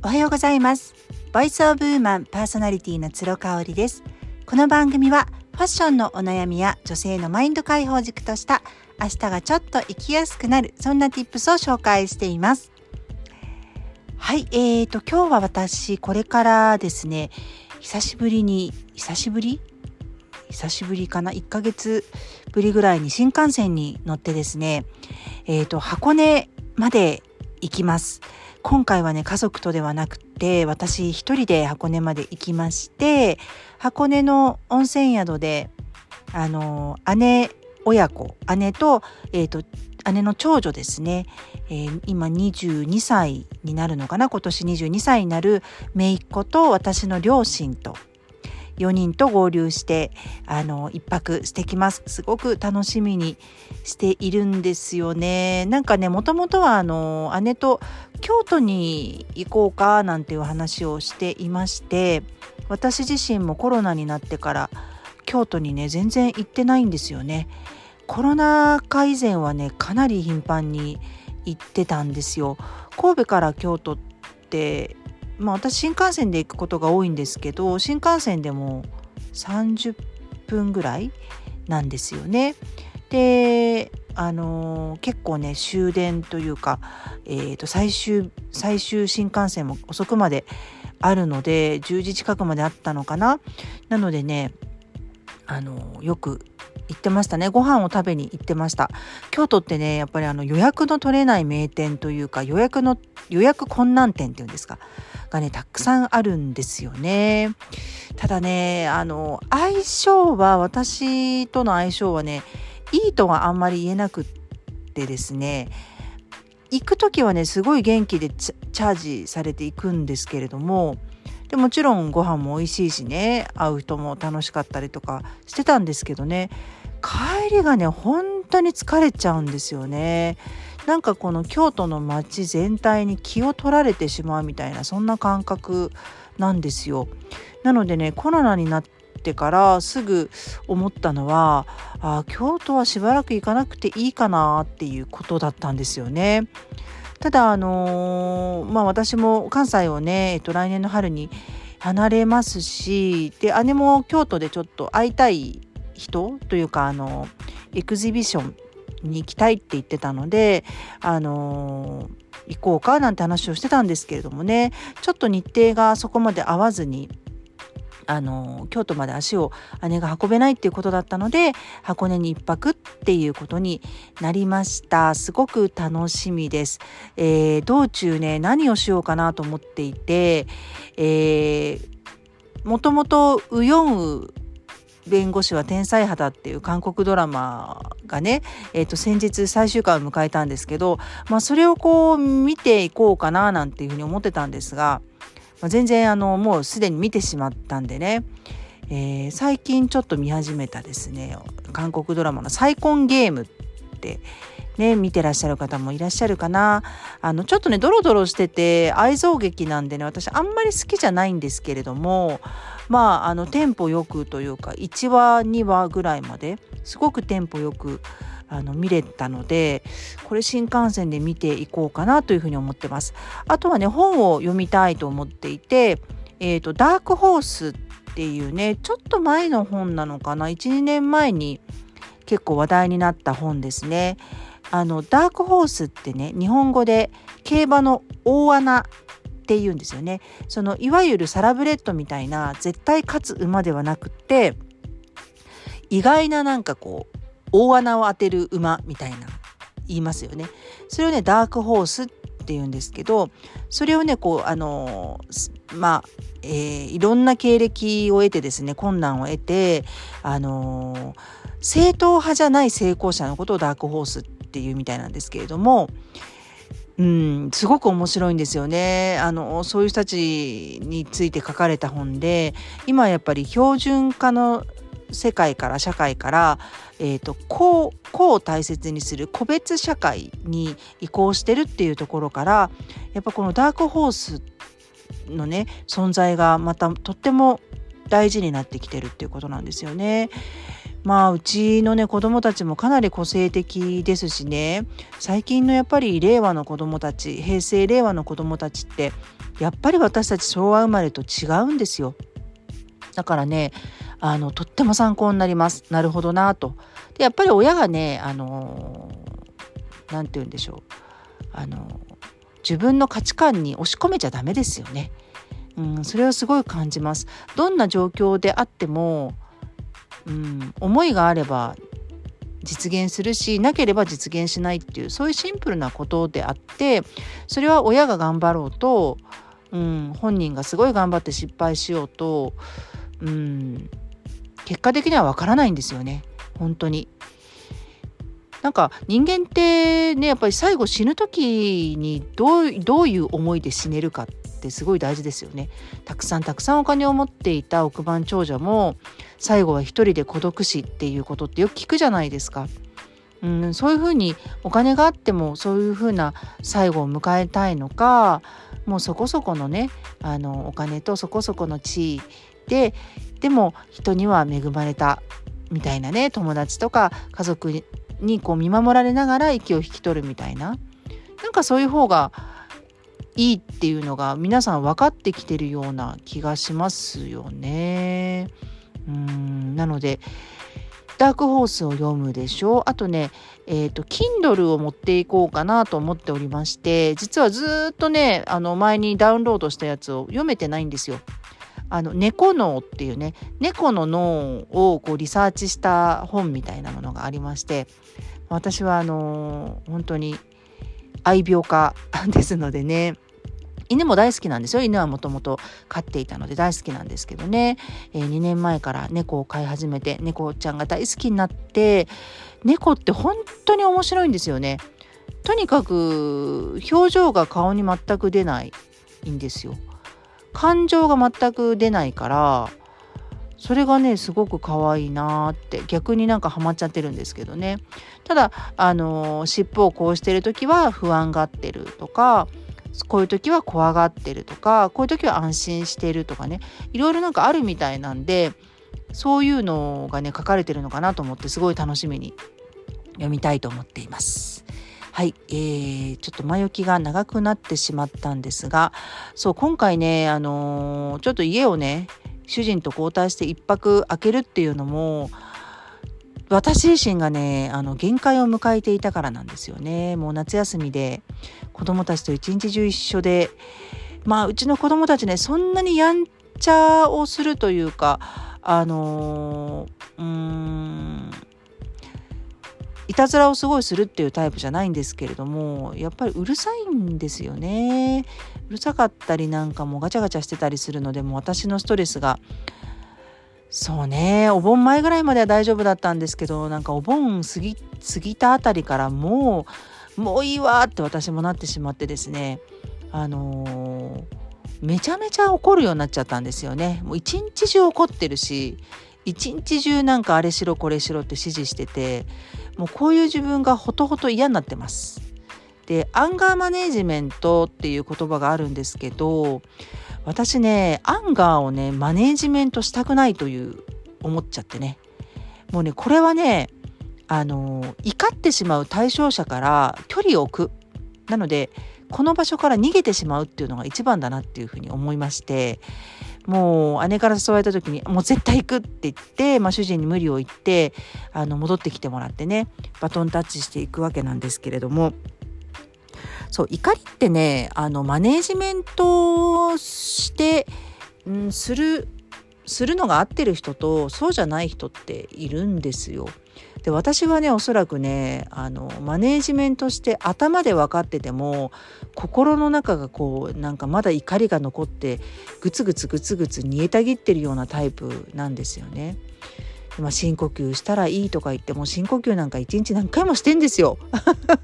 おはようございます。ボイスオブウーマンパーソナリティの鶴香織です。この番組はファッションのお悩みや女性のマインド解放軸とした明日がちょっと生きやすくなるそんな tips を紹介しています。はいえーと今日は私これからですね久しぶりに久しぶり？久しぶりかな？1ヶ月ぶりぐらいに新幹線に乗ってですねえ、ー、と箱根まで行きます。今回はね家族とではなくて私一人で箱根まで行きまして箱根の温泉宿であの姉親子姉と,、えーと、姉の長女ですね、えー、今22歳になるのかな？今年22歳になる姪っ子と私の両親と4人と合流してあの一泊してきます。すごく楽しみにしているんですよね。なんかねもともとはあの姉と京都に行こうかなんていう話をしていまして私自身もコロナになってから京都にね全然行ってないんですよねコロナ禍以前はねかなり頻繁に行ってたんですよ神戸から京都ってまあ私新幹線で行くことが多いんですけど新幹線でも30分ぐらいなんですよね。であのー、結構ね終電というか、えー、と最終最終新幹線も遅くまであるので10時近くまであったのかな。なのでねあのー、よく行ってましたね。ご飯を食べに行ってました。京都ってねやっぱりあの予約の取れない名店というか予約の予約困難店っていうんですかがねたくさんあるんですよね。ただねあの相性は私との相性はねいいとはあんまり言えなくってですね行く時はねすごい元気でチャージされていくんですけれどもでもちろんご飯も美味しいしね会う人も楽しかったりとかしてたんですけどね帰りがね本当に疲れちゃうんですよね。なんかこの京都の街全体に気を取られてしまうみたいなそんな感覚なんですよ。なのでねコロナになっててからすぐ思ったのはあ京都はしばらく行かなくていいかなっていうことだったんですよね。ただあのー、まあ私も関西をね、えっと、来年の春に離れますしで姉も京都でちょっと会いたい人というかあのエクジビションに行きたいって言ってたのであの行こうかなんて話をしてたんですけれどもねちょっと日程がそこまで合わずにあの京都まで足を姉が運べないっていうことだったので箱根に1泊っていうことになりました。すごく楽しみです、えー、道中ね何をしようかなと思っていて、えー、もともとウヨンウ弁護士は天才肌っていう韓国ドラマがね、えー、と先日最終回を迎えたんですけど、まあ、それをこう見ていこうかななんていうふうに思ってたんですが、まあ、全然あのもうすでに見てしまったんでね、えー、最近ちょっと見始めたですね韓国ドラマの「再婚ゲーム」ってね、見てらっしゃる方もいらっしゃるかな。あの、ちょっとね、ドロドロしてて、愛憎劇なんでね、私あんまり好きじゃないんですけれども、まあ、あの、テンポよくというか、1話、2話ぐらいまですごくテンポよく、あの見れたのでこれ新幹線で見ていこうかなというふうに思ってます。あとはね本を読みたいと思っていて「えーと、ダークホース」っていうねちょっと前の本なのかな？12年前に結構話題になった本ですね。あのダークホースってね日本語で競馬の大穴って言うんですよねそのいわゆるサラブレッドみたいな絶対勝つ馬ではなくって意外ななんかこう大穴を当てる馬みたいな言いますよねそれをねダークホースって言うんですけどそれをねこうあのまあえー、いろんな経歴を得てですね困難を得てあの正統派じゃない成功者のことをダークホースっていうみたいなんですけれどもうん、すごく面白いんですよね。あの、そういう人たちについて書かれた本で、今やっぱり標準化の世界から社会から、えーと、個個を大切にする個別社会に移行してるっていうところからやっぱこのダークホースのね存在がまたとっても大事になってきてるっていうことなんですよね。まあうちのね子供たちもかなり個性的ですしね最近のやっぱり令和の子供たち平成令和の子供たちってやっぱり私たち昭和生まれと違うんですよ。だからねあのとっても参考になります。なるほどなと。でやっぱり親がねあの何て言うんでしょうあの自分の価値観に押し込めちゃダメですよね。うん、それはすごい感じます。どんな状況であっても、うん、思いがあれば実現するしなければ実現しないっていうそういうシンプルなことであってそれは親が頑張ろうと、うん、本人がすごい頑張って失敗しようと、うん、結果的にはわからないんですよね本当に。なんか人間ってねやっぱり最後死ぬ時にどうどういう思いで死ねるかってすごい大事ですよね。たくさんたくさんお金を持っていた億万長者も最後は一人で孤独死っていうことってよく聞くじゃないですか。うん、そういうふうにお金があってもそういうふうな最後を迎えたいのかもうそこそこのねあのお金とそこそこの地位ででも人には恵まれたみたいなね友達とか家族にこう見守られながら息を引き取るみたいななんかそういう方がいいっていうのが皆さん分かってきてるような気がしますよね。うんなのでダークホースを読むでしょうあとねえっ、ー、と Kindle を持っていこうかなと思っておりまして実はずっとねあの前にダウンロードしたやつを読めてないんですよ。あの猫脳っていうね猫の脳をこうリサーチした本みたいなものがありまして私はあのー、本当に愛病家ですのでね犬も大好きなんですよ。犬はもともと飼っていたので大好きなんですけどね、えー、2年前から猫を飼い始めて猫ちゃんが大好きになって猫って本当に面白いんですよね。とにかく表情が顔に全く出ないんですよ。感情が全く出ないからそれがねすごく可愛いなって逆になんかハマっちゃってるんですけどねただあの尻尾をこうしてる時は不安がってるとかこういう時は怖がってるとかこういう時は安心してるとかねいろいろなんかあるみたいなんでそういうのがね書かれてるのかなと思ってすごい楽しみに読みたいと思っています。はい、えー、ちょっと前置きが長くなってしまったんですがそう今回ね、あのー、ちょっと家をね主人と交代して1泊空けるっていうのも私自身がねあの限界を迎えていたからなんですよね。もう夏休みで子供たちと一日中一緒でまあうちの子供たちねそんなにやんちゃをするというかあのー、うーんいたずらをすごいするっていうタイプじゃないんですけれどもやっぱりうるさいんですよね。うるさかったりなんかもうガチャガチャしてたりするのでもう私のストレスがそうねお盆前ぐらいまでは大丈夫だったんですけどなんかお盆過ぎ過ぎたあたりからもうもういいわって私もなってしまってですね。あのー、めちゃめちゃ怒るようになっちゃったんですよね。もう一日中怒ってるし一日中なんかあれしろこれしろって指示しててもうこういう自分がほとほと嫌になってます。でアンガーマネージメントっていう言葉があるんですけど私ねアンガーをねマネージメントしたくないという思っちゃってねもうねこれはねあの怒ってしまう対象者から距離を置くなのでこの場所から逃げてしまうっていうのが一番だなっていうふうに思いましてもう姉から誘われた時にもう絶対行くって言って、まあ、主人に無理を言ってあの戻ってきてもらってねバトンタッチしていくわけなんですけれどもそう怒りってねあのマネージメントして、うん、するするのが合ってる人とそうじゃない人っているんですよ。で私はねおそらくねあのマネージメントして頭で分かってても心の中がこうなんかまだ怒りが残ってグツグツグツグツ煮えたぎってるようなタイプなんですよね。まあ、深呼吸したらいいとか言っても深呼吸なんか一日何回もしてんですよ。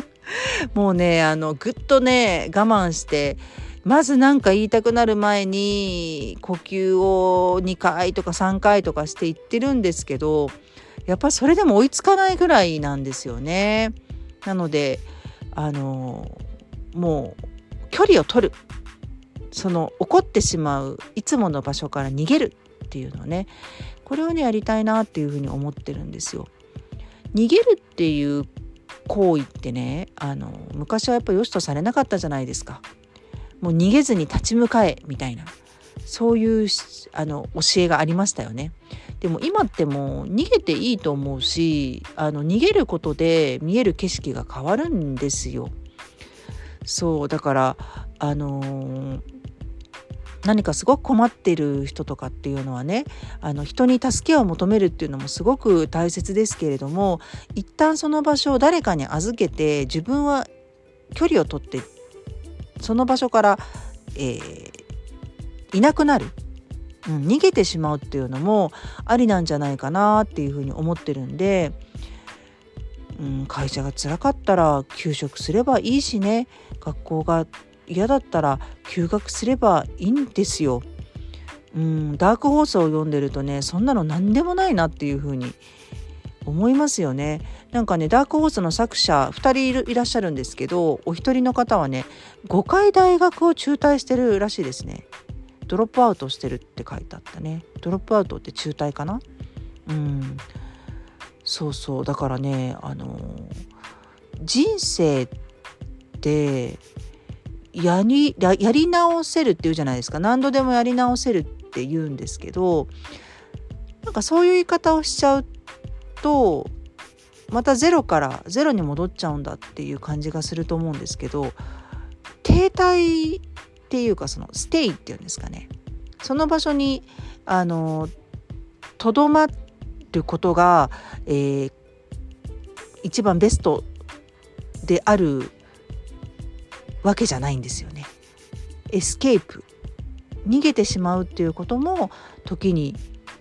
もうねあのぐっとね我慢してまず何か言いたくなる前に呼吸を2回とか3回とかして言ってるんですけどやっぱりそれでも追いつかないぐらいなんですよね。なのであのもう距離を取るその怒ってしまういつもの場所から逃げるっていうのねこれをねやりたいなっていうふうに思ってるんですよ。逃げるっていう行為ってねあの昔はやっぱ良しとされなかったじゃないですか。もう逃げずに立ち向かえみたいなそういうあの教えがありましたよね。でも今ってもう逃げていいと思うしあの逃げることで見える景色が変わるんですよ。そうだからあのー、何かすごく困ってる人とかっていうのはねあの人に助けを求めるっていうのもすごく大切ですけれども一旦その場所を誰かに預けて自分は距離を取ってその場所から、えー、いなくなる、うん、逃げてしまうっていうのもありなんじゃないかなっていうふうに思ってるんで、うん、会社が辛かったら休職すればいいしね学校が嫌だったら休学すればいいんですよ。うん、ダークホースを読んでるとねそんなの何でもないなっていうふうに思いますよね。なんかねダークホースの作者2人いらっしゃるんですけどお一人の方はね5回大学を中退してるらしいですね。ドロップアウトしてるって書いてあったね。ドロップアウトって中退かな？うん。そうそう。だからねあの人生ってやりやり直せるっていうじゃないですか。何度でもやり直せるって言うんですけどなんかそういう言い方をしちゃうとまたゼロからゼロに戻っちゃうんだっていう感じがすると思うんですけど停滞っていうかそのステイっていうんですかねその場所にあのとどまることが、えー、一番ベストであるわけじゃないんですよね。エスケープ逃げてしまうっていうことも時に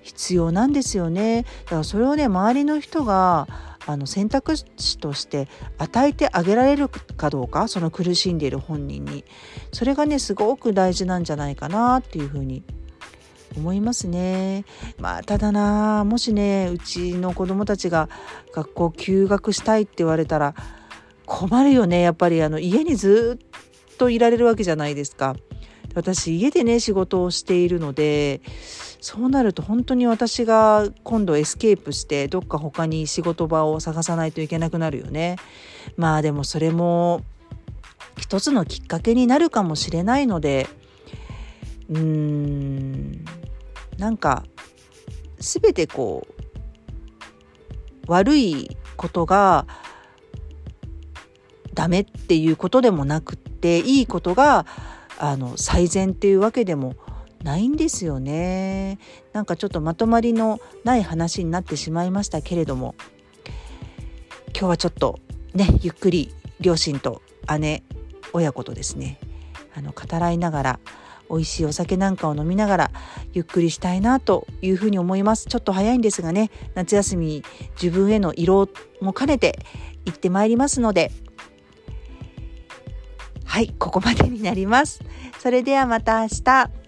必要なんですよね。だからそれをね周りの人があの選択肢として与えてあげられるかどうかその苦しんでいる本人にそれがねすごく大事なんじゃないかなっていうふうに思いますね。まあただなもしねうちの子供たちが学校休学したいって言われたら困るよねやっぱりあの家にずっといられるわけじゃないですか。私家でね仕事をしているのでそうなると本当に私が今度エスケープしてどっか他に仕事場を探さないといけなくなるよね。まあでもそれも一つのきっかけになるかもしれないのでうーんなんか全てこう悪いことがダメっていうことでもなくっていいことがあの最善っていうわけでもないんですよね。なんかちょっとまとまりのない話になってしまいましたけれども今日はちょっとねゆっくり両親と姉親子とですねあの語らいながら美味しいお酒なんかを飲みながらゆっくりしたいなというふうに思いますちょっと早いんですがね夏休み自分への色も兼ねて行ってまいりますのではい、ここまでになります。それではまた明日。